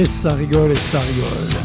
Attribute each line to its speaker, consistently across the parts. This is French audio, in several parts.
Speaker 1: Et ça rigole, et ça rigole.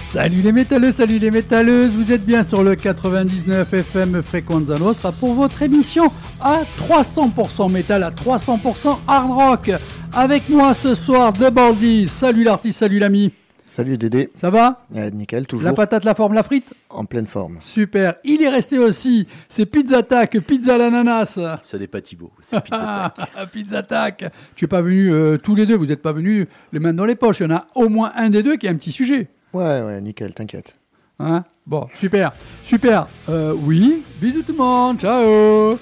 Speaker 1: Salut les métalleux, salut les métalleuses, vous êtes bien sur le 99 FM Frequenza Nostra pour votre émission à 300% métal, à 300% hard rock. Avec moi ce soir, The Baldy. Salut l'artiste, salut l'ami.
Speaker 2: Salut Dédé.
Speaker 1: Ça va
Speaker 2: Euh, Nickel, toujours.
Speaker 1: La patate, la forme, la frite
Speaker 2: En pleine forme.
Speaker 1: Super. Il est resté aussi, c'est Pizza Attack, Pizza à l'ananas.
Speaker 3: Ce n'est pas Thibaut, c'est Pizza Attack.
Speaker 1: Pizza Attack. Tu n'es pas venu euh, tous les deux, vous n'êtes pas venus les mains dans les poches. Il y en a au moins un des deux qui a un petit sujet.
Speaker 2: Ouais, ouais, nickel, t'inquiète.
Speaker 1: Hein? Bon, super, super. Euh, oui, bisous tout le monde, ciao.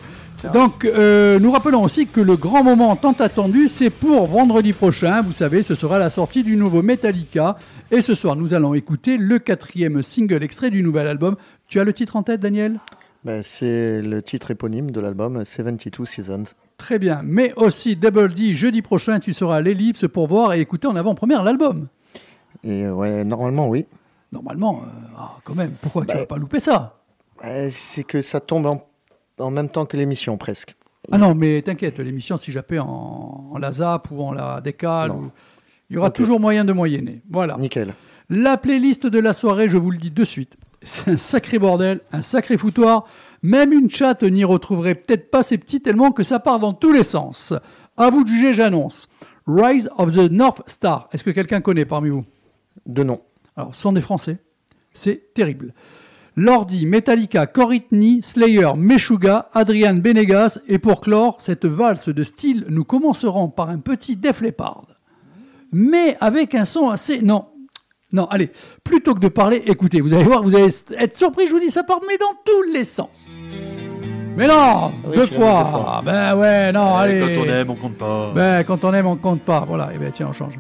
Speaker 1: Donc, euh, nous rappelons aussi que le grand moment tant attendu, c'est pour vendredi prochain. Vous savez, ce sera la sortie du nouveau Metallica. Et ce soir, nous allons écouter le quatrième single extrait du nouvel album. Tu as le titre en tête, Daniel?
Speaker 2: Ben, c'est le titre éponyme de l'album 72 Seasons.
Speaker 1: Très bien. Mais aussi, Double D, jeudi prochain, tu seras à l'Ellipse pour voir et écouter en avant-première l'album.
Speaker 2: Et euh, ouais, normalement, oui.
Speaker 1: Normalement, euh, ah, quand même, pourquoi tu
Speaker 2: Bah,
Speaker 1: vas pas louper ça?
Speaker 2: c'est que ça tombe en, en même temps que l'émission, presque.
Speaker 1: Ah non, mais t'inquiète, l'émission, si j'appelle en, en la zap ou en la décale, ou- il y aura toujours moyen de moyenner. Voilà.
Speaker 2: Nickel.
Speaker 1: La playlist de la soirée, je vous le dis de suite, c'est un sacré bordel, un sacré foutoir. Même une chatte n'y retrouverait peut-être pas ses petits tellement que ça part dans tous les sens. À vous de juger, j'annonce. Rise of the North Star. Est-ce que quelqu'un connaît parmi vous?
Speaker 2: De nom.
Speaker 1: alors, ce sont des Français. C'est terrible. Lordi, Metallica, Coritney, Slayer, Meshuga, Adrian Benegas. Et pour clore cette valse de style, nous commencerons par un petit Def Leppard. Mais avec un son assez... Non, non, allez, plutôt que de parler, écoutez, vous allez voir, vous allez être surpris, je vous dis, ça part, mais dans tous les sens. Mais non,
Speaker 2: Oui,
Speaker 1: deux fois.
Speaker 2: fois.
Speaker 1: Ben ouais, non, allez.
Speaker 3: Quand on aime, on compte pas.
Speaker 1: Ben, quand on aime, on compte pas. Voilà, et ben tiens, on change.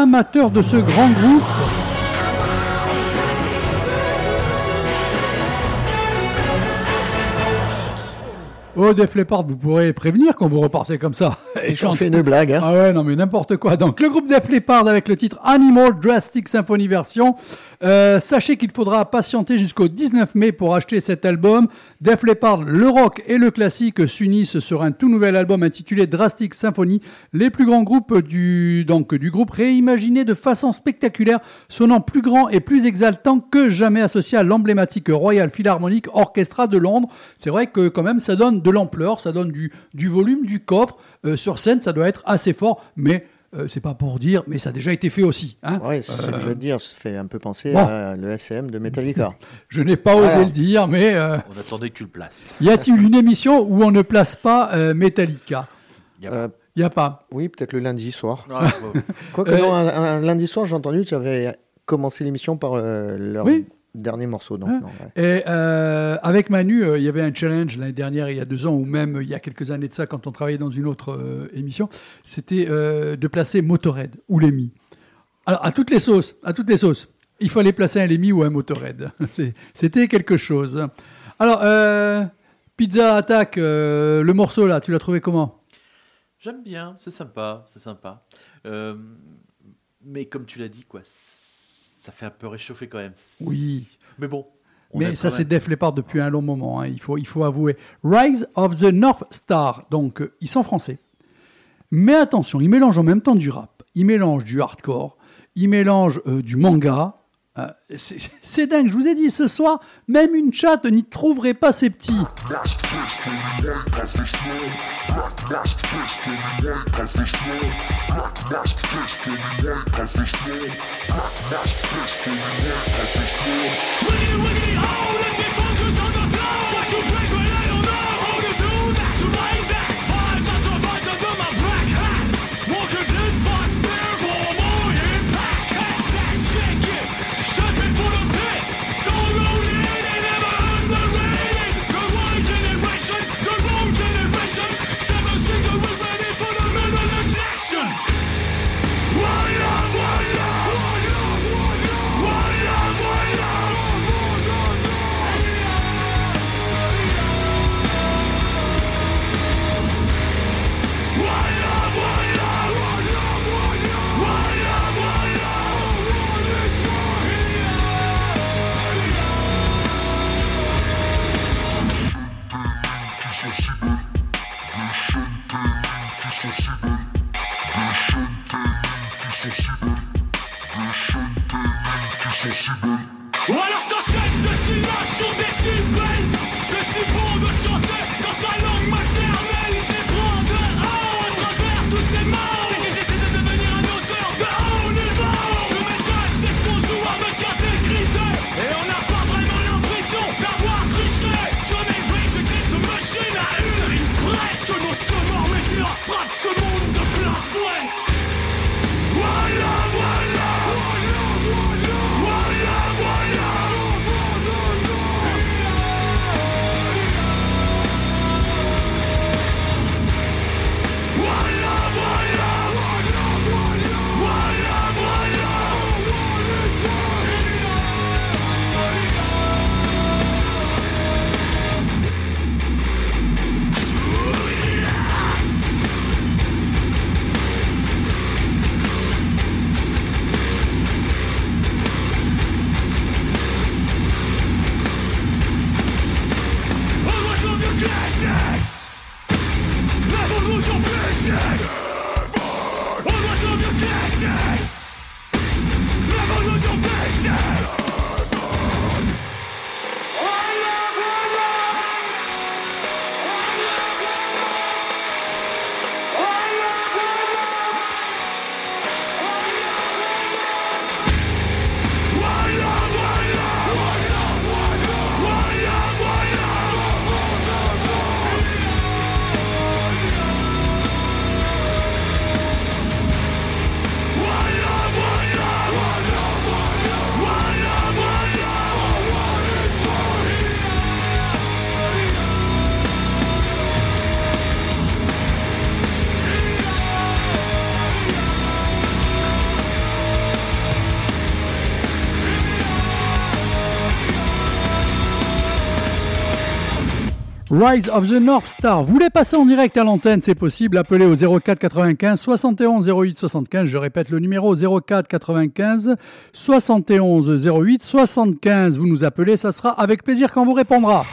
Speaker 1: Amateur de ce grand groupe. Oh, Def Leppard, vous pourrez prévenir quand vous repartez comme ça. Et
Speaker 2: J'en
Speaker 1: chanter.
Speaker 2: fais une blague. Hein.
Speaker 1: Ah ouais, non mais n'importe quoi. Donc le groupe Def Leppard avec le titre Animal Drastic Symphony Version. Euh, sachez qu'il faudra patienter jusqu'au 19 mai pour acheter cet album. Def Leppard, le rock et le classique s'unissent sur un tout nouvel album intitulé Drastic Symphony. Les plus grands groupes du, donc, du groupe réimaginés de façon spectaculaire, sonnant plus grand et plus exaltant que jamais associé à l'emblématique Royal Philharmonic Orchestra de Londres. C'est vrai que quand même ça donne de l'ampleur, ça donne du, volume, du coffre. Euh, sur scène, ça doit être assez fort, mais euh, c'est pas pour dire, mais ça a déjà été fait aussi. Hein
Speaker 2: Ouais, c'est ce que je veux dire. Ça fait un peu penser
Speaker 1: Bon.
Speaker 2: à le SM de Metallica.
Speaker 1: Je n'ai pas osé le dire, mais euh,
Speaker 3: On attendait que tu le places.
Speaker 1: y a-t-il une émission où on ne place pas euh, Metallica?
Speaker 3: Y a
Speaker 2: Euh,
Speaker 1: Il n'y a pas.
Speaker 2: oui, peut-être le lundi soir.
Speaker 3: Ah.
Speaker 2: Quoique,
Speaker 1: Euh,
Speaker 2: non, un, un lundi soir, j'ai entendu que tu avais commencé l'émission par euh, leur
Speaker 1: Oui.
Speaker 2: Dernier morceau. Donc,
Speaker 1: Hein
Speaker 2: non, ouais.
Speaker 1: Et euh, avec Manu, euh, il y avait un challenge l'année dernière, il y a deux ans, ou même euh, il y a quelques années de ça, quand on travaillait dans une autre euh, émission, c'était euh, de placer Motorhead ou Lemmy. Alors, à toutes les sauces, à toutes les sauces, il fallait placer un Lemmy ou un Motorhead. C'était quelque chose. Alors, euh, Pizza Attack, euh, le morceau là, tu l'as trouvé comment?
Speaker 3: J'aime bien, c'est sympa, c'est sympa. Euh, mais comme tu l'as dit, quoi, ça fait un peu réchauffer quand même.
Speaker 1: Oui.
Speaker 3: Mais bon. on
Speaker 1: Mais ça, c'est. Def Leppard depuis un long moment, hein, il, faut, il faut avouer. Rise of the North Star, donc euh, ils sont français. Mais attention, ils mélangent en même temps du rap, ils mélangent du hardcore, ils mélangent euh, du manga. Euh, c'est c'est dingue, je vous ai dit ce soir, même une chatte n'y trouverait pas ses petits.
Speaker 4: Rise of the North Star. Vous voulez passer en direct à l'antenne, c'est possible. Appelez au 04 95 71 08 75. Je répète le numéro 04 95 71 08 75. Vous nous appelez, ça sera avec plaisir quand vous répondra.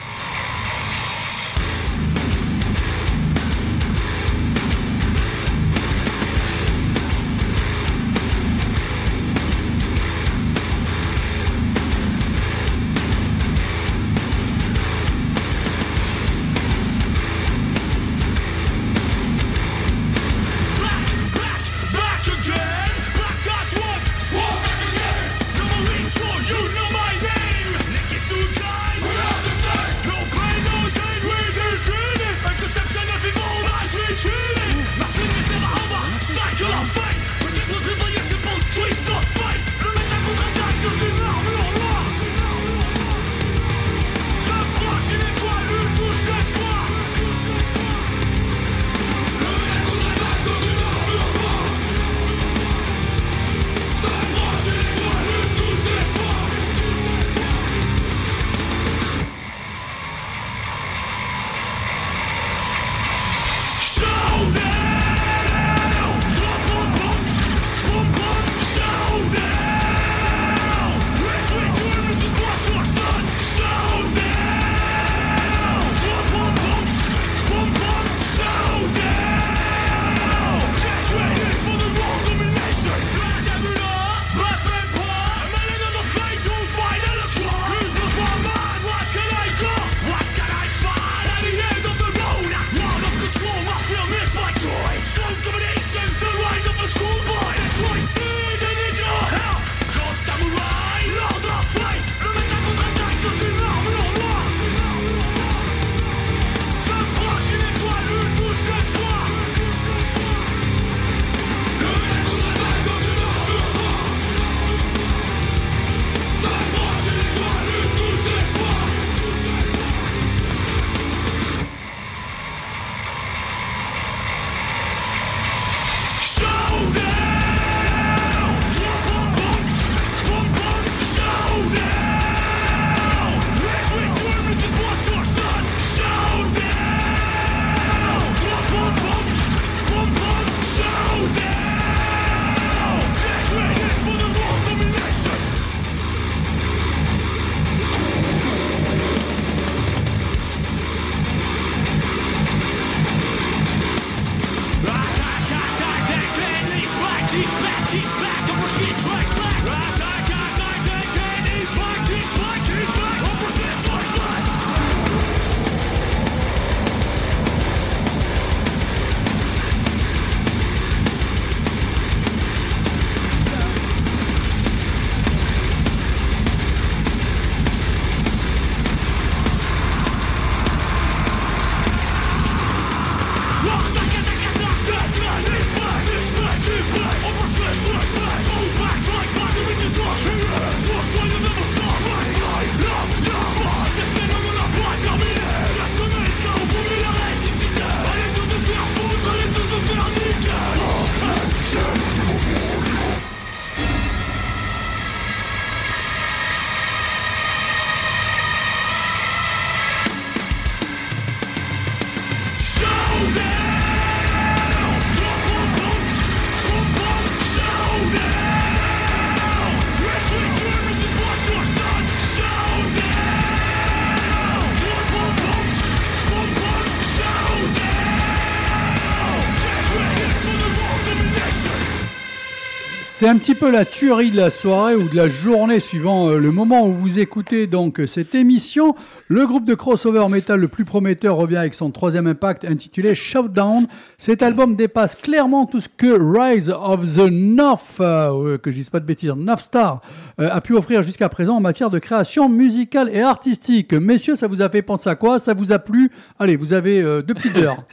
Speaker 4: Un petit peu la tuerie de la soirée ou de la journée suivant euh, le moment où vous écoutez donc euh, cette émission. Le groupe de crossover metal le plus prometteur revient avec son troisième impact intitulé Shoutdown. Cet album dépasse clairement tout ce que Rise of the North, euh, que je dise pas de bêtises, North Star, euh, a pu offrir jusqu'à présent en matière de création musicale et artistique. Messieurs, ça vous a fait penser à quoi? Ça vous a plu? Allez, vous avez euh, deux petites heures.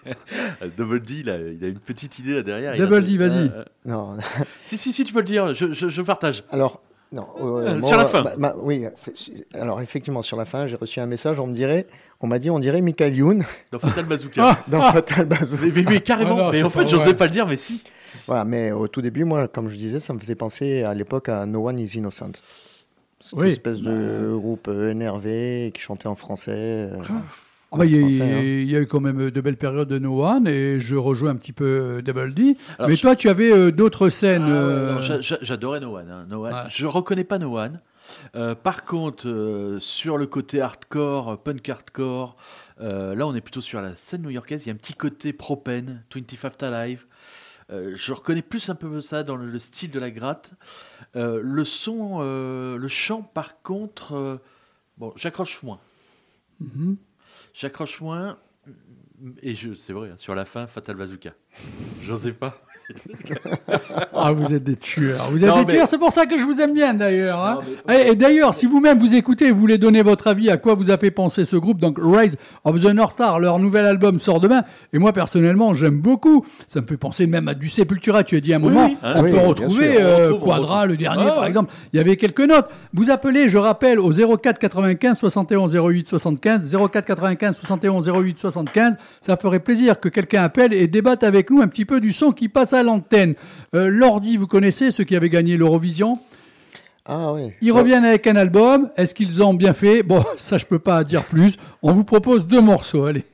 Speaker 3: Double D, il a, il a une petite idée là derrière.
Speaker 4: Double D, vas-y.
Speaker 2: Non,
Speaker 3: si, si, si, tu peux le dire, je, je, je partage.
Speaker 2: alors, non. euh,
Speaker 3: Euh,
Speaker 2: moi,
Speaker 3: sur la fin.
Speaker 2: ma- ma- oui, fait- alors effectivement, sur la fin, j'ai reçu un message, on me dirait, on m'a dit, on dirait Michael Youn
Speaker 3: Dans Fatal Bazooka.
Speaker 2: dans Fatal Bazooka.
Speaker 3: mais, mais- mais carrément,
Speaker 4: Ah non,
Speaker 3: mais en fait, j'osais pas le dire, mais si.
Speaker 2: Voilà, mais au tout début, moi, comme je disais, ça me faisait penser à l'époque à No One Is Innocent. Cette
Speaker 4: Oui.
Speaker 2: espèce de groupe euh, énervé qui chantait en français. Euh,
Speaker 1: Ah bah, il, y a,
Speaker 2: Français, hein.
Speaker 1: il y a eu quand même de belles périodes de No One et je rejoins un petit peu euh, Double D.
Speaker 3: Alors,
Speaker 1: Mais
Speaker 3: je-
Speaker 1: toi, tu avais euh, d'autres scènes.
Speaker 3: Ah
Speaker 1: euh,
Speaker 3: J'adorais No One. hein, No One. Je reconnais pas No One. Euh, par contre, euh, sur le côté hardcore, euh, punk hardcore, euh, là on est plutôt sur la scène new-yorkaise. Il y a un petit côté propane, 25 Alive. Euh, je reconnais plus un peu ça dans le, le style de la gratte. Euh, le son, euh, le chant, par contre, euh, bon, j'accroche moins.
Speaker 1: mhm.
Speaker 3: J'accroche moins. Et je, c'est vrai, hein, sur la fin, Fatal Bazooka. J'osais pas.
Speaker 1: Ah, vous êtes des tueurs. Vous êtes
Speaker 3: Non,
Speaker 1: des
Speaker 3: mais-
Speaker 1: tueurs, c'est pour ça que je vous aime bien d'ailleurs. hein. Et, et d'ailleurs, si vous-même vous écoutez et vous voulez donner votre avis à quoi vous a fait penser ce groupe, donc Rise of the North Star, leur nouvel album sort demain. Et moi personnellement, j'aime beaucoup. Ça me fait penser même à du Sepultura. Tu as dit à un moment,
Speaker 3: oui, hein.
Speaker 1: on
Speaker 2: Oui,
Speaker 1: peut retrouver.
Speaker 3: On
Speaker 1: euh,
Speaker 3: retrouve, on
Speaker 1: Quadra, le dernier
Speaker 3: Ah,
Speaker 1: par exemple. Il y avait quelques notes. Vous appelez, je rappelle, au 04 95 71 08 75, 04 95 71 08 75. Ça ferait plaisir que quelqu'un appelle et débatte avec nous un petit peu du son qui passe à l'antenne. Euh, Lordi, vous connaissez ceux qui avaient gagné l'Eurovision?
Speaker 2: Ah ouais.
Speaker 1: ils reviennent avec un album. Est-ce qu'ils ont bien fait? Bon, ça, je peux pas dire plus. On vous propose deux morceaux. Allez.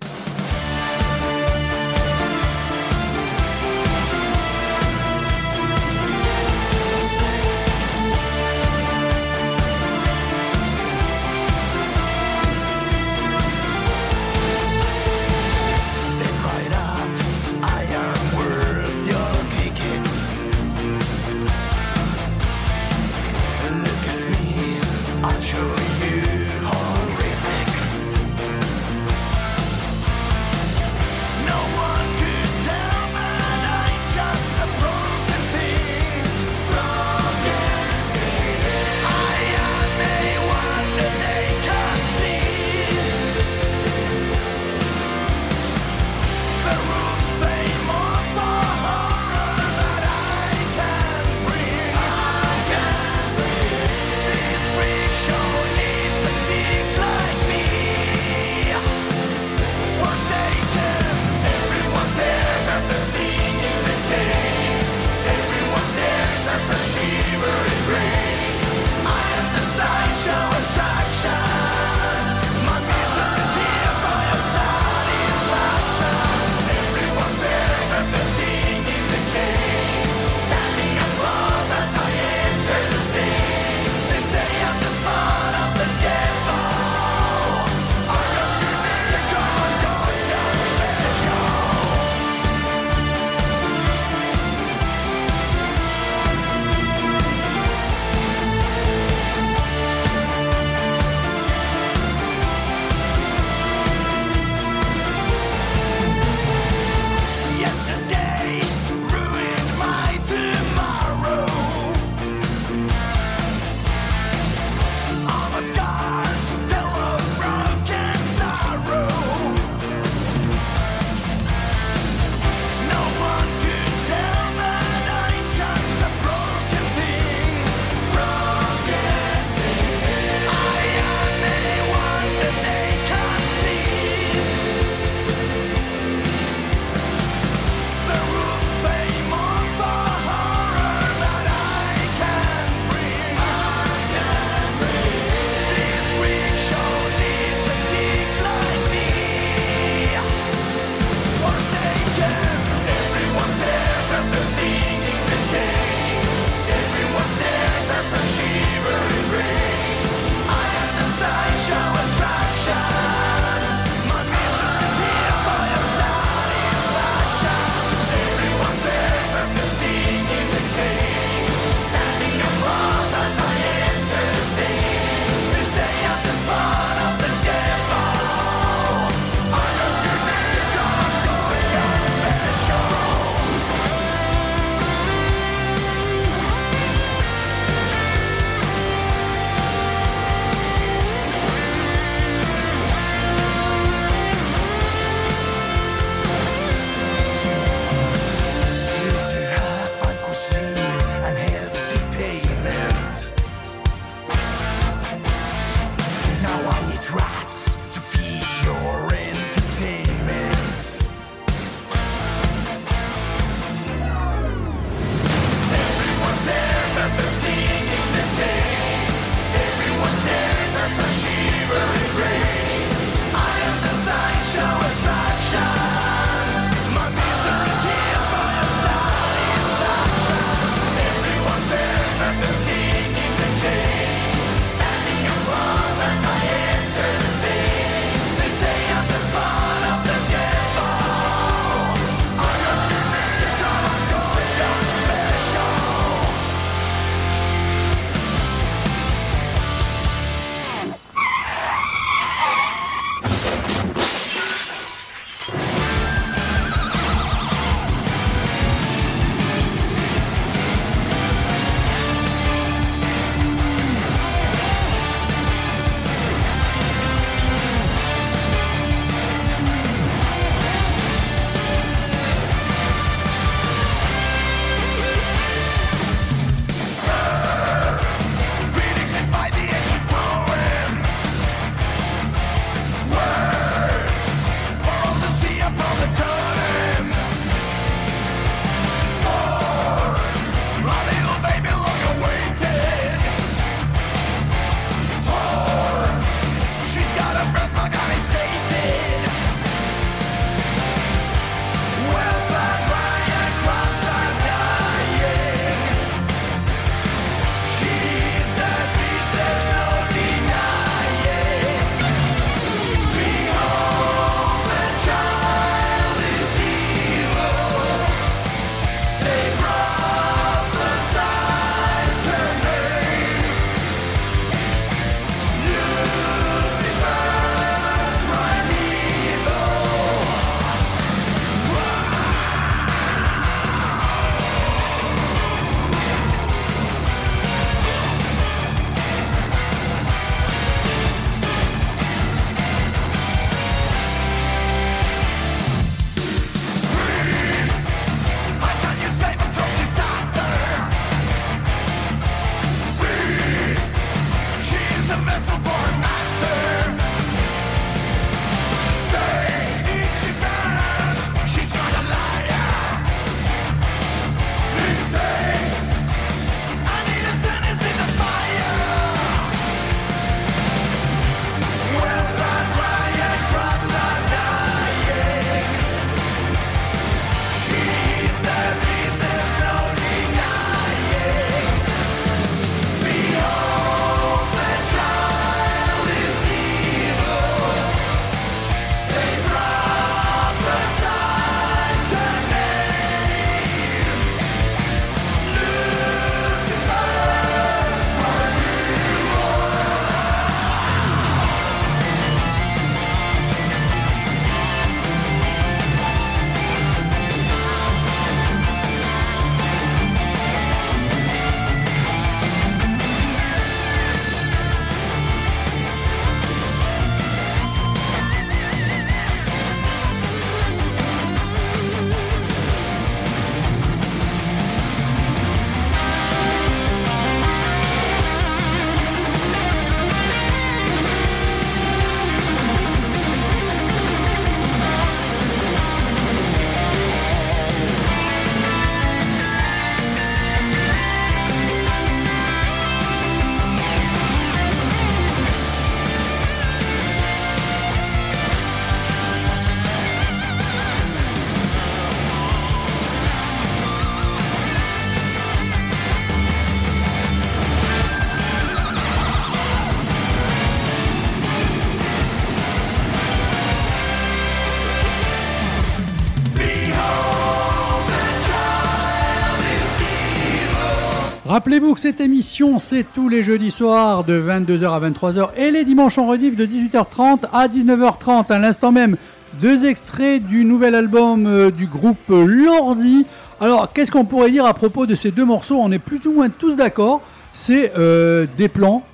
Speaker 1: Rappelez-vous que cette émission, c'est tous les jeudis soirs de 22h à 23h et les dimanches en rediff de 18h30 à 19h30. À l'instant même, deux extraits du nouvel album euh, du groupe euh, Lordi. Alors, qu'est-ce qu'on pourrait dire à propos de ces deux morceaux? On est plus ou moins tous d'accord. C'est euh, des plans,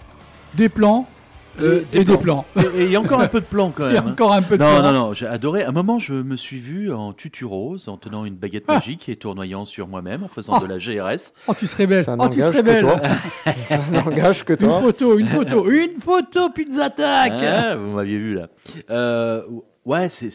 Speaker 1: des plans euh, et des plans.
Speaker 3: Et et il y a encore un peu de plan quand
Speaker 1: Il y a
Speaker 3: même. hein.
Speaker 1: encore un peu de
Speaker 3: Non,
Speaker 1: plans.
Speaker 3: non, non, j'ai adoré. À un moment, je me suis vu en tutu rose, en tenant une baguette
Speaker 1: Ah.
Speaker 3: magique et tournoyant sur moi-même, en faisant
Speaker 1: Ah.
Speaker 3: de la GRS.
Speaker 1: Oh, tu serais belle.
Speaker 2: Ça
Speaker 1: Oh, tu
Speaker 2: n'engage
Speaker 1: serais
Speaker 2: que
Speaker 1: belle.
Speaker 2: toi. Ça n'engage que
Speaker 1: Une
Speaker 2: toi.
Speaker 1: photo, une photo, une photo, Pizza Attack.
Speaker 3: Ah, vous m'aviez vu là. Euh, ouais, c'est.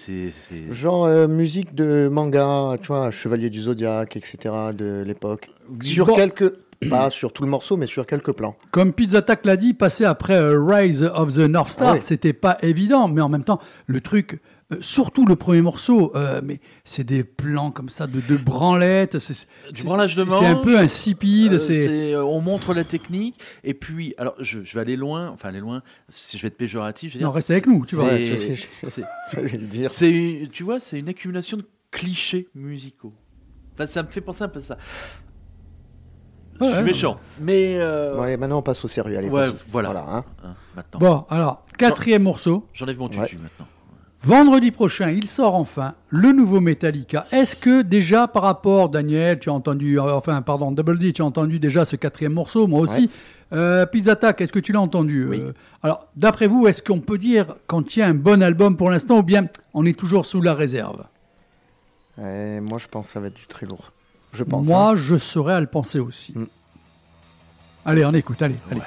Speaker 2: Genre euh, musique de manga, tu vois, Chevalier du Zodiaque, etc. de l'époque. Sur
Speaker 1: Bon.
Speaker 2: quelques, pas sur tout le morceau, mais sur quelques plans.
Speaker 1: Comme Pizza Attack l'a dit, passer après euh, Rise of the North Star,
Speaker 2: Ah oui.
Speaker 1: c'était pas évident, mais en même temps, le truc, euh, surtout le premier morceau, euh, mais c'est des plans comme ça de, de branlettes, c'est
Speaker 3: Du branlage de
Speaker 1: c'est- C'est un peu insipide,
Speaker 3: Euh,
Speaker 1: c'est
Speaker 3: euh, on montre la technique et puis alors je, je vais aller loin enfin aller loin si je vais être péjoratif je vais
Speaker 1: Non,
Speaker 3: dire,
Speaker 1: reste avec nous, tu vois.
Speaker 2: Ouais,
Speaker 3: c'est-
Speaker 2: c'est- c'est-
Speaker 3: c'est-
Speaker 2: Ça, je vais le dire.
Speaker 3: c'est tu vois c'est une accumulation de clichés musicaux enfin ça me fait penser un peu à ça je
Speaker 1: Ouais,
Speaker 3: suis
Speaker 1: ouais.
Speaker 3: méchant mais euh,
Speaker 2: Ouais, maintenant on passe au sérieux. Allez,
Speaker 3: voilà.
Speaker 2: hein.
Speaker 3: hein, maintenant
Speaker 1: Bon, alors, quatrième morceau.
Speaker 3: j'enlève mon tutu
Speaker 2: Ouais.
Speaker 3: maintenant
Speaker 1: Vendredi prochain, il sort enfin le nouveau Metallica. Est-ce que déjà par rapport, Daniel, tu as entendu, euh, enfin pardon, Double D, tu as entendu déjà ce quatrième morceau, moi aussi. Euh, Pizza Attack, est-ce que tu l'as entendu
Speaker 3: Oui.
Speaker 1: Euh, Alors, d'après vous, est-ce qu'on peut dire qu'on tient un bon album pour l'instant ou bien on est toujours sous la réserve?
Speaker 2: Ouais, moi, je pense que ça va être du très lourd. Je pense.
Speaker 1: Moi,
Speaker 2: hein.
Speaker 1: je serais à le penser aussi.
Speaker 2: Mm.
Speaker 1: Allez, on écoute, allez, allez.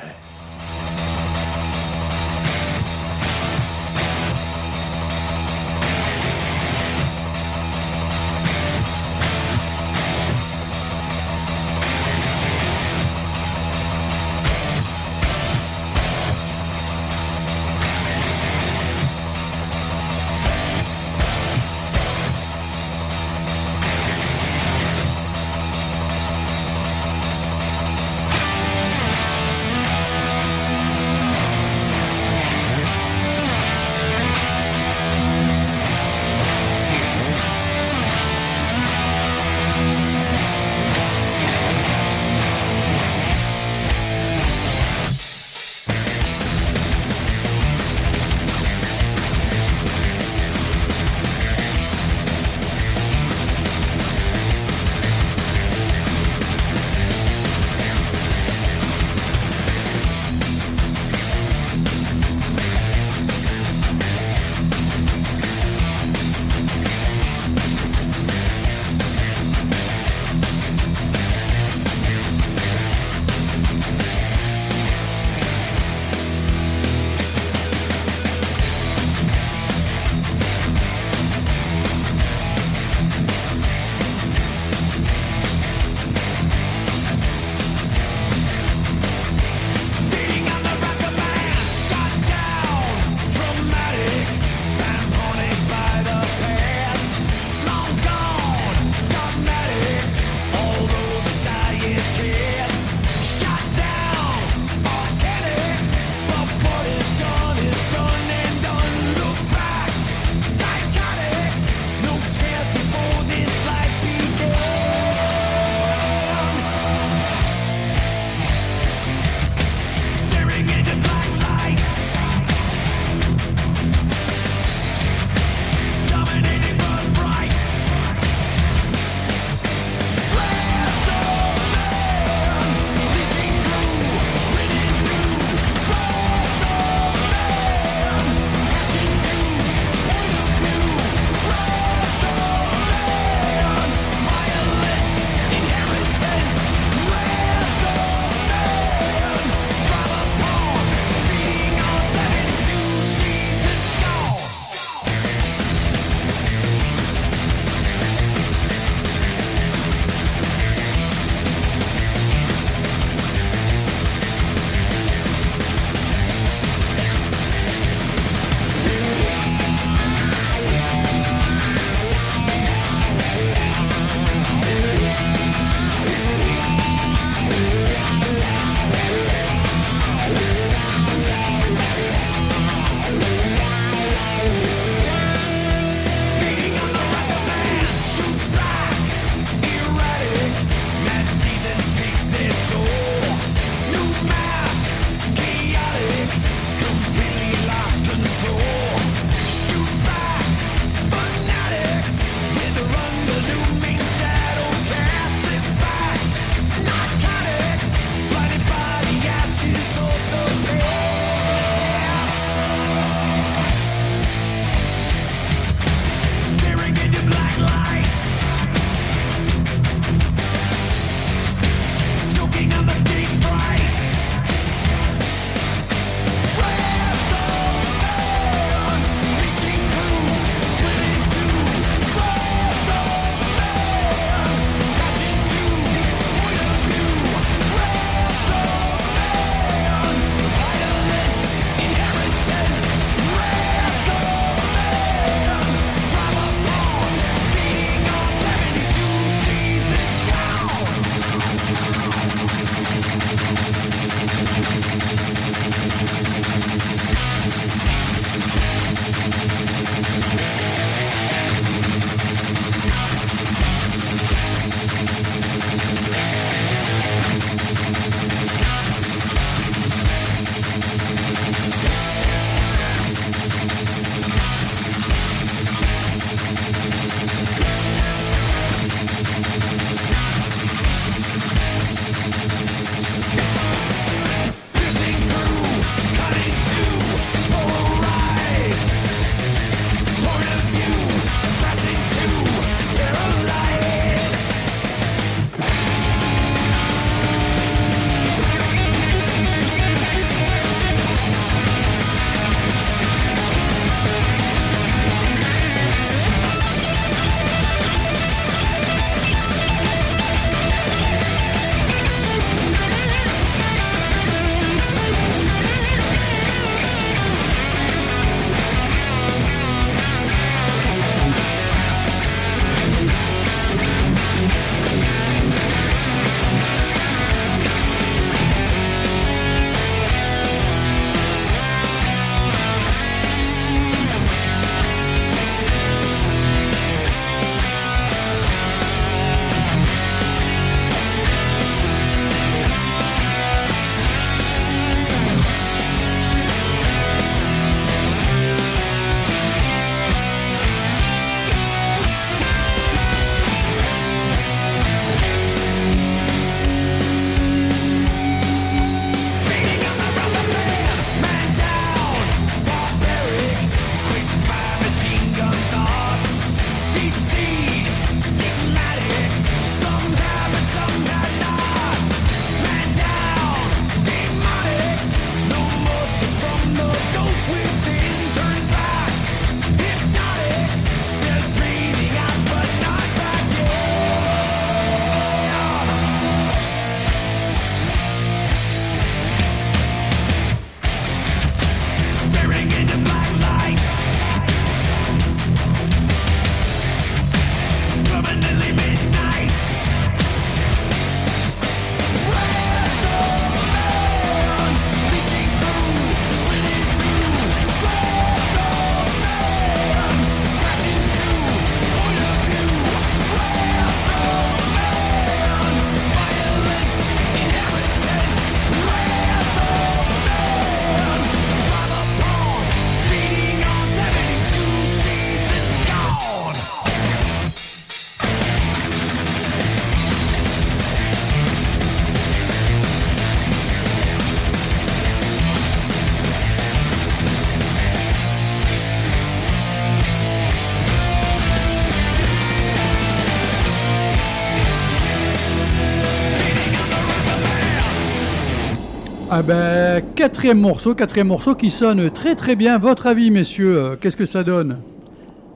Speaker 1: Ah ben, quatrième morceau, quatrième morceau qui sonne très très bien. Votre avis, messieurs, euh, qu'est-ce que ça donne?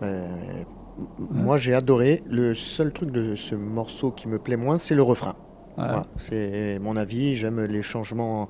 Speaker 2: Euh, moi, j'ai adoré. Le seul truc de ce morceau qui me plaît moins, c'est le refrain.
Speaker 1: Ouais.
Speaker 2: Voilà, c'est mon avis. J'aime les changements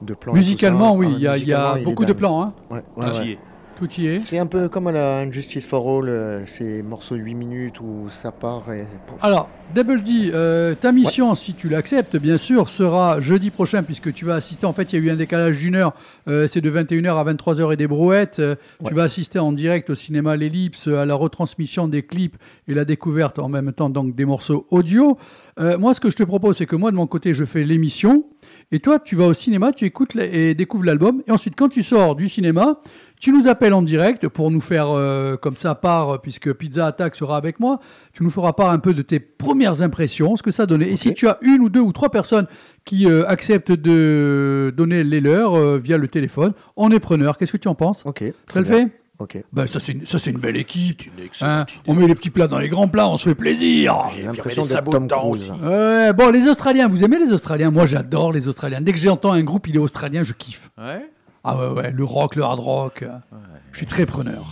Speaker 2: de plan. et tout
Speaker 1: Musicalement, oui,
Speaker 2: Ah,
Speaker 1: il y a, y beaucoup de plans, hein.
Speaker 2: Ouais, ouais,
Speaker 3: Tout y est.
Speaker 2: C'est un peu comme à la Injustice for All, euh, ces morceaux de 8 minutes où ça part. Et...
Speaker 1: Alors, Double D, euh, ta mission, si tu l'acceptes, bien sûr, sera jeudi prochain, puisque tu vas assister. En fait, il y a eu un décalage d'une heure. euh, c'est de 21h à 23h et des brouettes. Euh, Tu vas assister en direct au cinéma L'Ellipse, à la retransmission des clips et la découverte en même temps donc des morceaux audio. Moi, ce que je te propose, c'est que moi, de mon côté, je fais l'émission. Et toi, tu vas au cinéma, tu écoutes et découvres l'album. Et ensuite, quand tu sors du cinéma, tu nous appelles en direct pour nous faire euh, comme ça part, euh, puisque Pizza Attack sera avec moi. Tu nous feras part un peu de tes premières impressions, ce que ça donnait. Et si tu as une ou deux ou trois personnes qui euh, acceptent de donner les leurs euh, via le téléphone, on est preneur. Qu'est-ce que tu en penses?
Speaker 2: Ok.
Speaker 1: Ça le
Speaker 2: bien.
Speaker 1: fait?
Speaker 2: Ok.
Speaker 1: ben, ça, c'est une, ça, c'est une belle équipe.
Speaker 5: une
Speaker 1: hein? on met les petits plats dans les grands plats, on se fait plaisir.
Speaker 2: J'ai l'impression d'être Tom Cruise.
Speaker 5: aussi.
Speaker 1: Ouais, bon, les Australiens, vous aimez les Australiens? Moi, j'adore les Australiens. Dès que j'entends un groupe, il est australien, je kiffe.
Speaker 3: Ouais?
Speaker 1: Ah ouais, ouais, le rock, le hard rock. Je suis très preneur.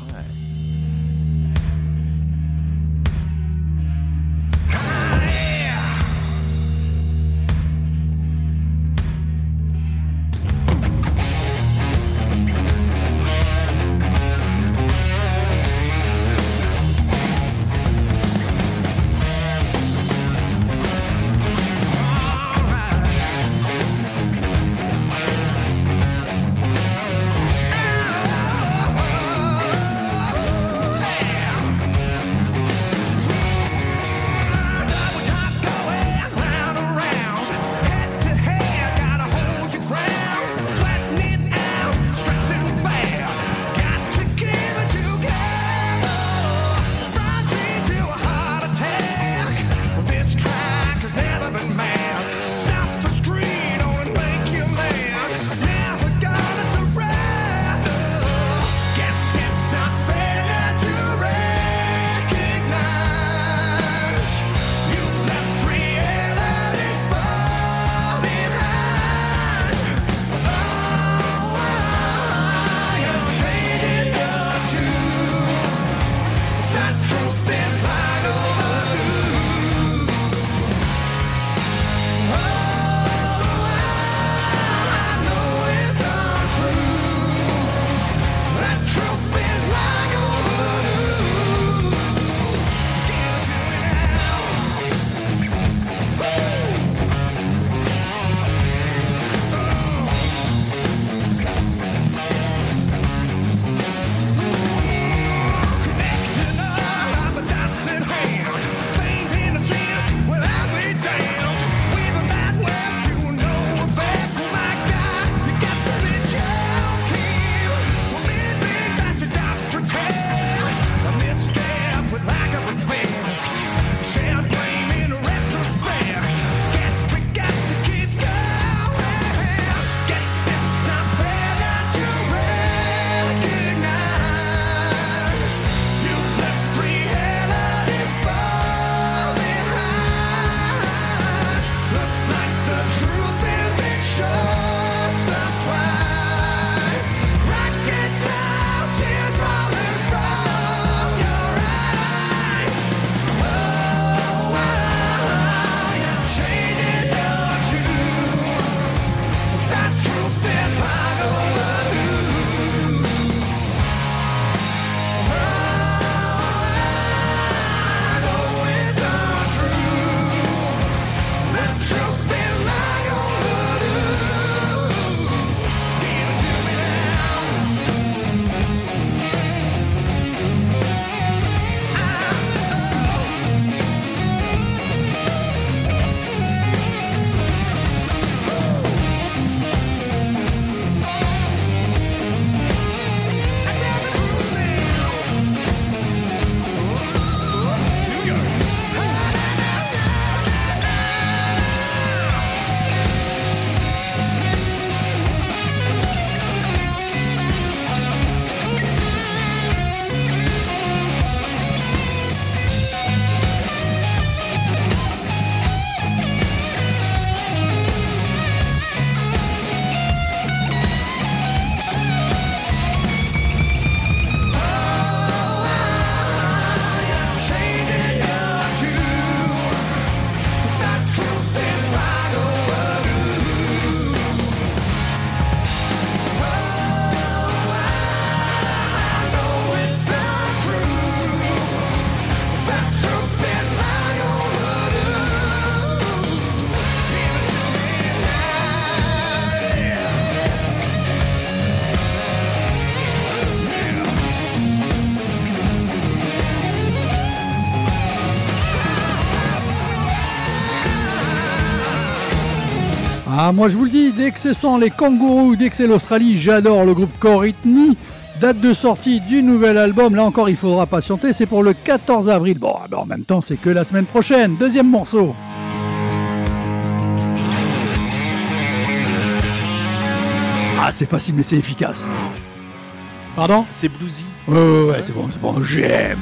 Speaker 5: Ah, moi je vous le dis, dès que ce sont les kangourous, dès que c'est l'Australie, j'adore le groupe Coritney. Date de sortie du nouvel album, là encore il faudra patienter, c'est pour le 14 avril. Bon, ah ben, en même temps, c'est que la semaine prochaine. Deuxième morceau. Ah, c'est facile, mais c'est efficace. Pardon?
Speaker 3: C'est bluesy.
Speaker 5: Ouais, ouais, ouais, c'est bon, c'est bon, j'aime.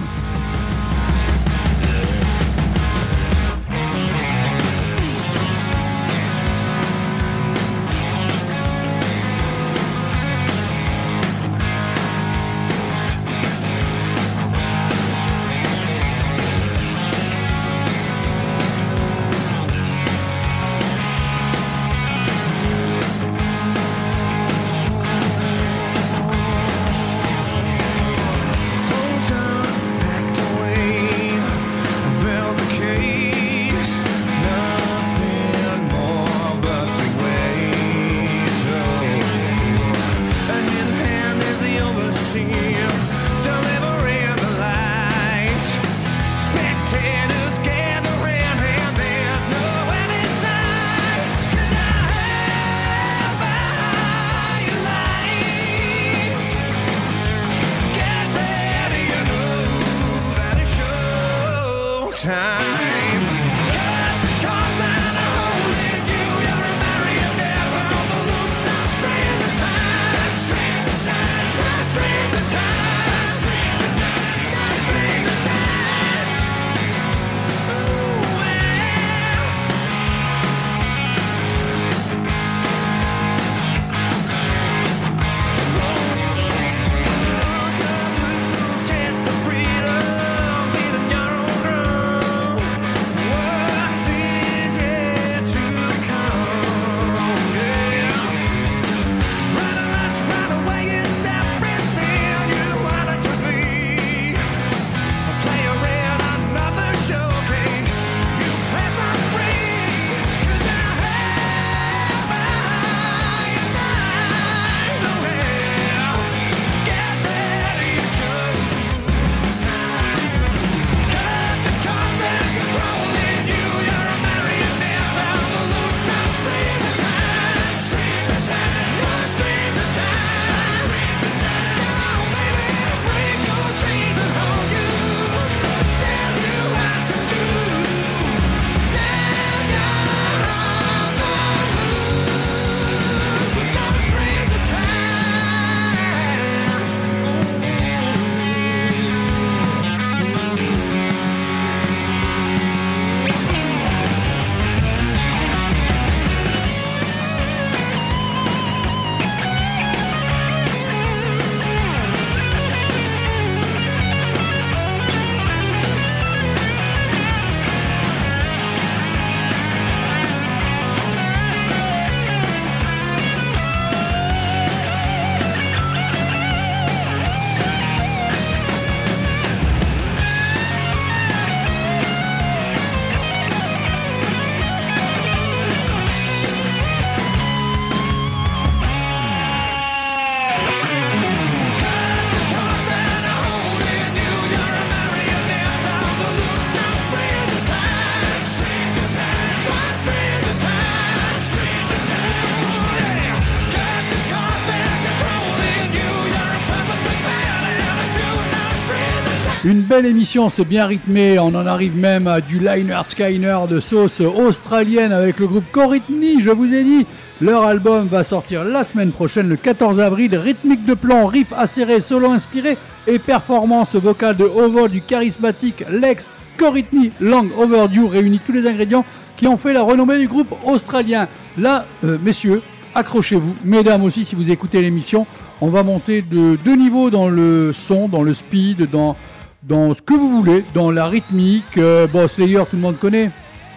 Speaker 5: Belle émission, c'est bien rythmé. On en arrive même à du Liner Skyner de sauce australienne avec le groupe Coritney. Je vous ai dit, leur album va sortir la semaine prochaine, le 14 avril. Rythmique de plan, riff acéré, solo inspiré et performance vocale de vol du charismatique Lex Coritney Long Overdue réunit tous les ingrédients qui ont fait la renommée du groupe australien. Là, euh, messieurs, accrochez-vous, mesdames aussi, si vous écoutez l'émission, on va monter de deux niveaux dans le son, dans le speed, dans, dans ce que vous voulez, dans la rythmique. Euh, bon, Slayer, tout le monde connaît.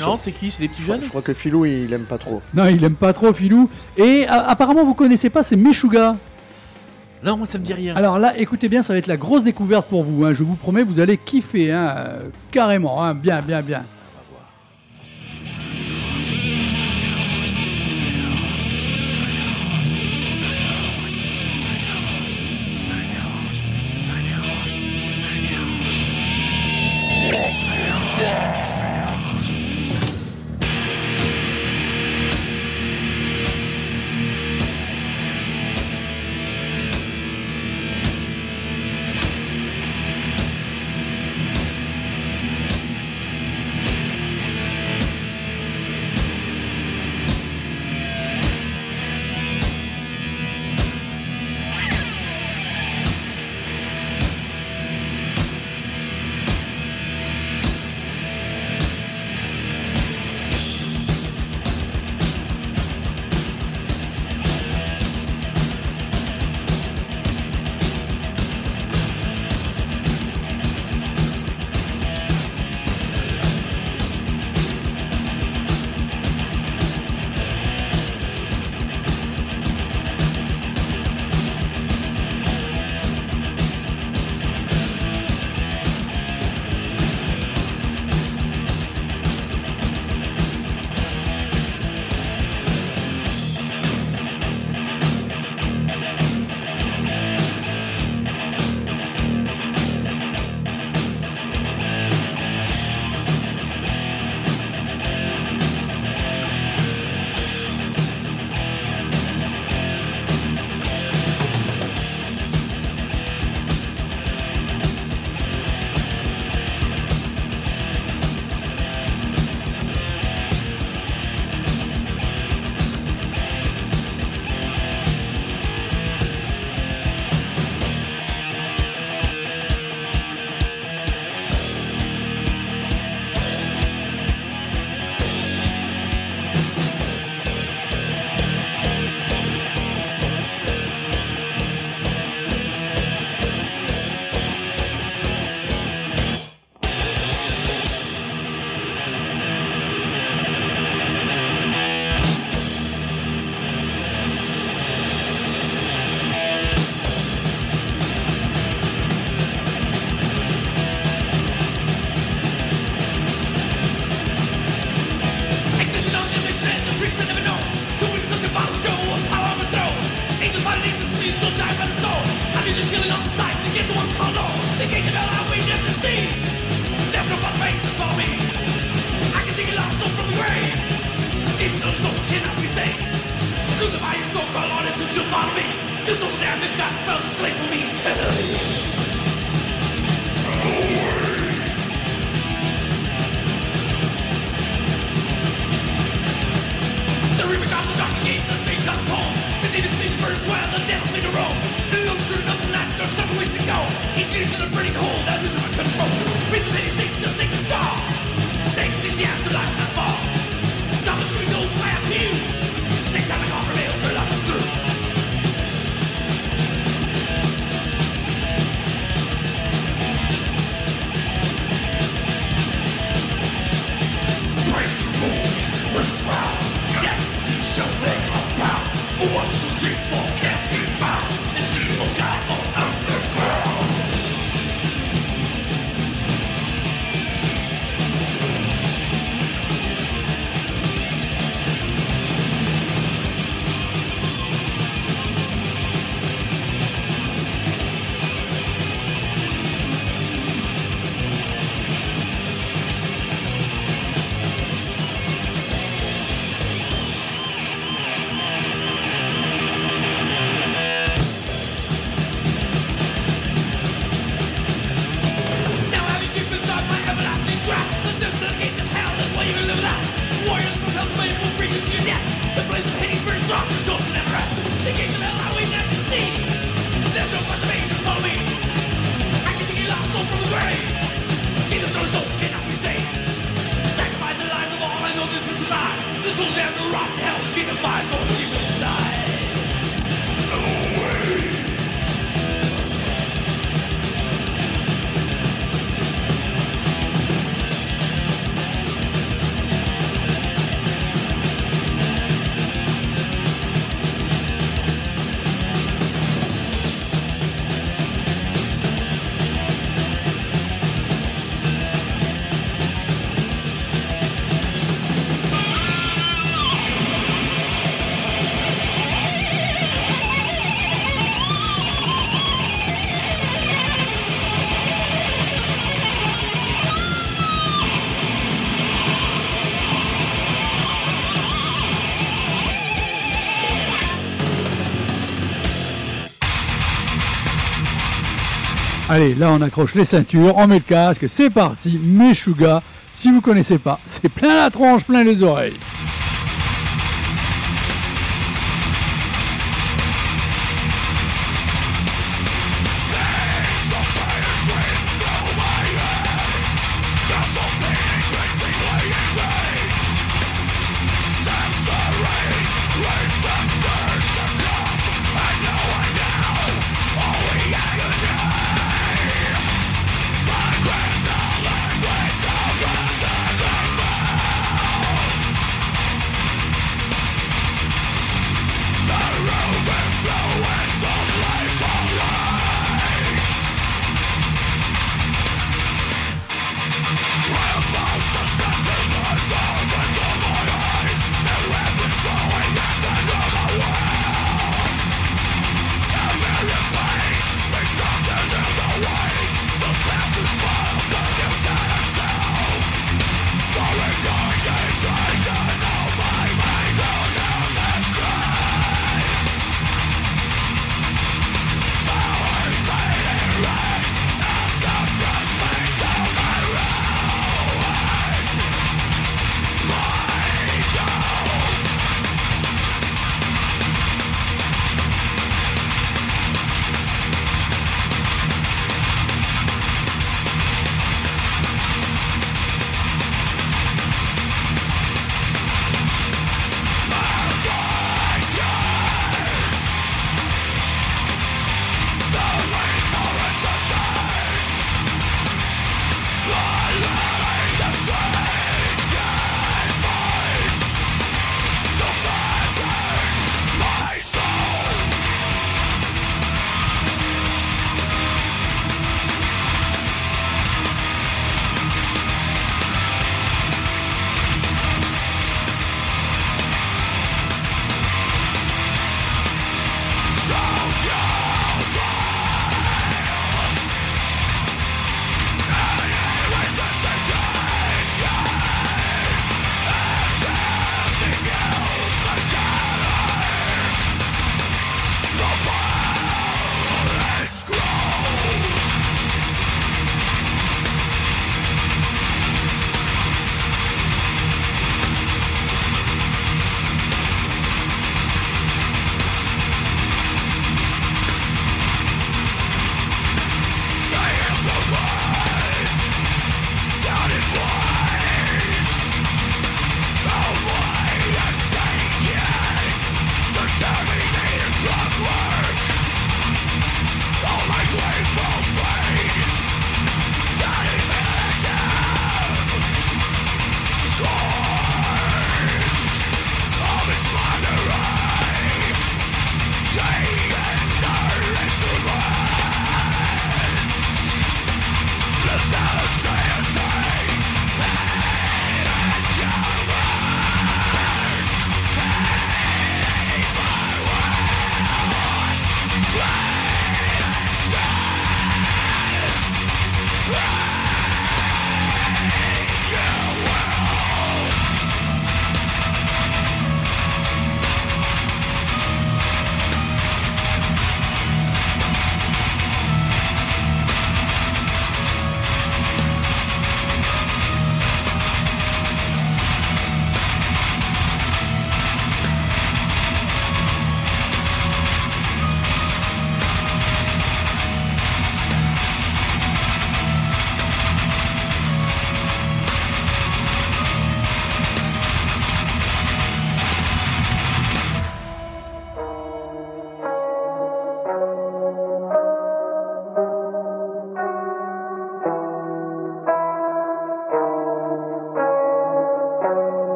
Speaker 3: Non, c'est qui C'est des petits
Speaker 2: Je crois,
Speaker 3: jeunes
Speaker 2: je crois que Philou, il aime pas trop.
Speaker 5: Non, il aime pas trop Filou. Et a- apparemment, vous connaissez pas, c'est Meshuga.
Speaker 3: Non, moi ça me dit rien.
Speaker 5: Alors là, écoutez bien, ça va être la grosse découverte pour vous. hein. Je vous promets, vous allez kiffer, hein, euh, carrément. hein. Bien, bien, bien.
Speaker 1: Allez, là on accroche les ceintures, on met le casque, c'est parti, Meshuga. Si vous connaissez pas, c'est plein la tronche, plein les oreilles.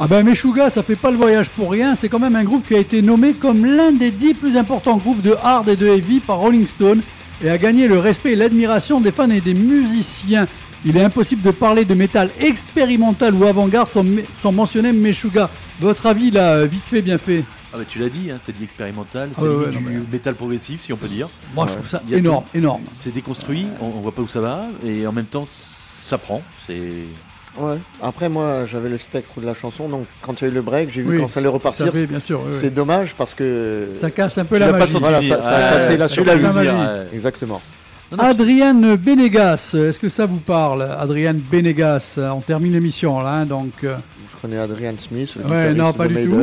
Speaker 1: Ah ben Meshuga, ça fait pas le voyage pour rien, c'est quand même un groupe qui a été nommé comme l'un des dix plus importants groupes de hard et de heavy par Rolling Stone et a gagné le respect et l'admiration des fans et des musiciens. Il est impossible de parler de métal expérimental ou avant-garde sans, sans mentionner Meshuga. Votre avis là, vite fait, bien fait
Speaker 3: Ah bah tu l'as dit, hein, t'as dit expérimental, c'est
Speaker 1: Ah ouais,
Speaker 3: limite
Speaker 1: ouais, non,
Speaker 3: du métal progressif si on peut dire.
Speaker 1: Moi je trouve ça énorme, énorme.
Speaker 3: C'est déconstruit, on, on voit pas où ça va, et en même temps ça prend. C'est
Speaker 2: Ouais. Après, moi, j'avais le spectre de la chanson, donc quand il y a eu le break, j'ai vu
Speaker 1: Oui,
Speaker 2: quand ça allait repartir.
Speaker 1: Ça fait, bien sûr. oui,
Speaker 2: C'est
Speaker 1: oui.
Speaker 2: dommage parce que.
Speaker 1: Ça casse un peu
Speaker 3: Tu
Speaker 1: la magie.
Speaker 2: Voilà, ça- ça a cassé la
Speaker 1: surprise.
Speaker 3: vu venir,
Speaker 1: La magie.
Speaker 3: ouais.
Speaker 2: Exactement.
Speaker 1: Adrienne Benegas, est-ce que ça vous parle Adrienne Benegas, on termine l'émission là, hein, donc... euh,
Speaker 2: Je connais Adrian Smith, le
Speaker 1: Ouais, non, pas
Speaker 2: de
Speaker 1: du tout.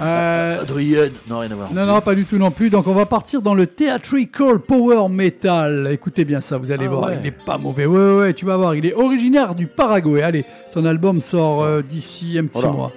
Speaker 1: Euh,
Speaker 3: Adrienne Non, rien à voir.
Speaker 1: non, non, pas du tout non plus, donc on va partir dans le Theatrical Power Metal. Écoutez bien ça, vous allez
Speaker 3: Ah
Speaker 1: voir,
Speaker 3: ouais.
Speaker 1: il est pas mauvais, ouais, ouais, ouais, tu vas voir, il est originaire du Paraguay, allez, son album sort euh, d'ici un petit
Speaker 2: Voilà.
Speaker 1: mois.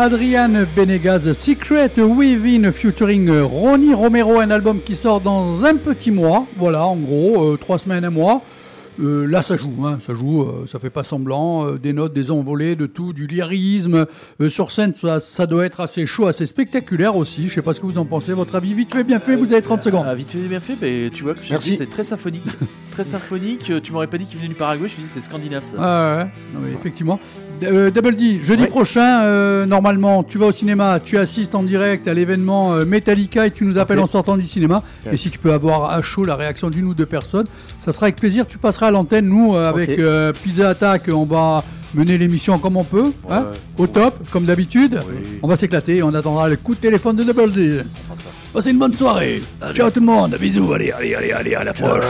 Speaker 1: Adrian Benegas, Secret Within featuring euh, Ronnie Romero, un album qui sort dans un petit mois. Voilà, en gros, euh, trois semaines, un mois. Euh, là, ça joue, hein, ça joue, euh, ça fait pas semblant. euh, des notes, des envolées, de tout, du lyrisme. Euh, sur scène, ça, ça doit être assez chaud, assez spectaculaire aussi. Je sais pas ce que vous en pensez. Votre avis, vite fait, bien fait, vous avez 30 secondes.
Speaker 3: Ah, vite fait, bien fait, mais tu vois que c'est très symphonique. très symphonique. Tu m'aurais pas dit qu'il venait du Paraguay, je te dis c'est scandinave ça.
Speaker 1: Ah ouais, non, mais effectivement. Euh, Double D, jeudi
Speaker 2: Ouais.
Speaker 1: prochain, euh, normalement, tu vas au cinéma, tu assistes en direct à l'événement euh, Metallica et tu nous appelles en sortant du cinéma. Et si tu peux avoir à chaud la réaction d'une ou deux personnes, ça sera avec plaisir. Tu passeras à l'antenne, nous, avec Pizza Attack, on va mener l'émission comme on peut, hein, au top, comme d'habitude.
Speaker 3: Oui.
Speaker 1: On va s'éclater et on attendra le coup de téléphone de Double D. Passez une bonne soirée. Ciao tout le monde, bisous, allez, allez, allez, allez, à la prochaine.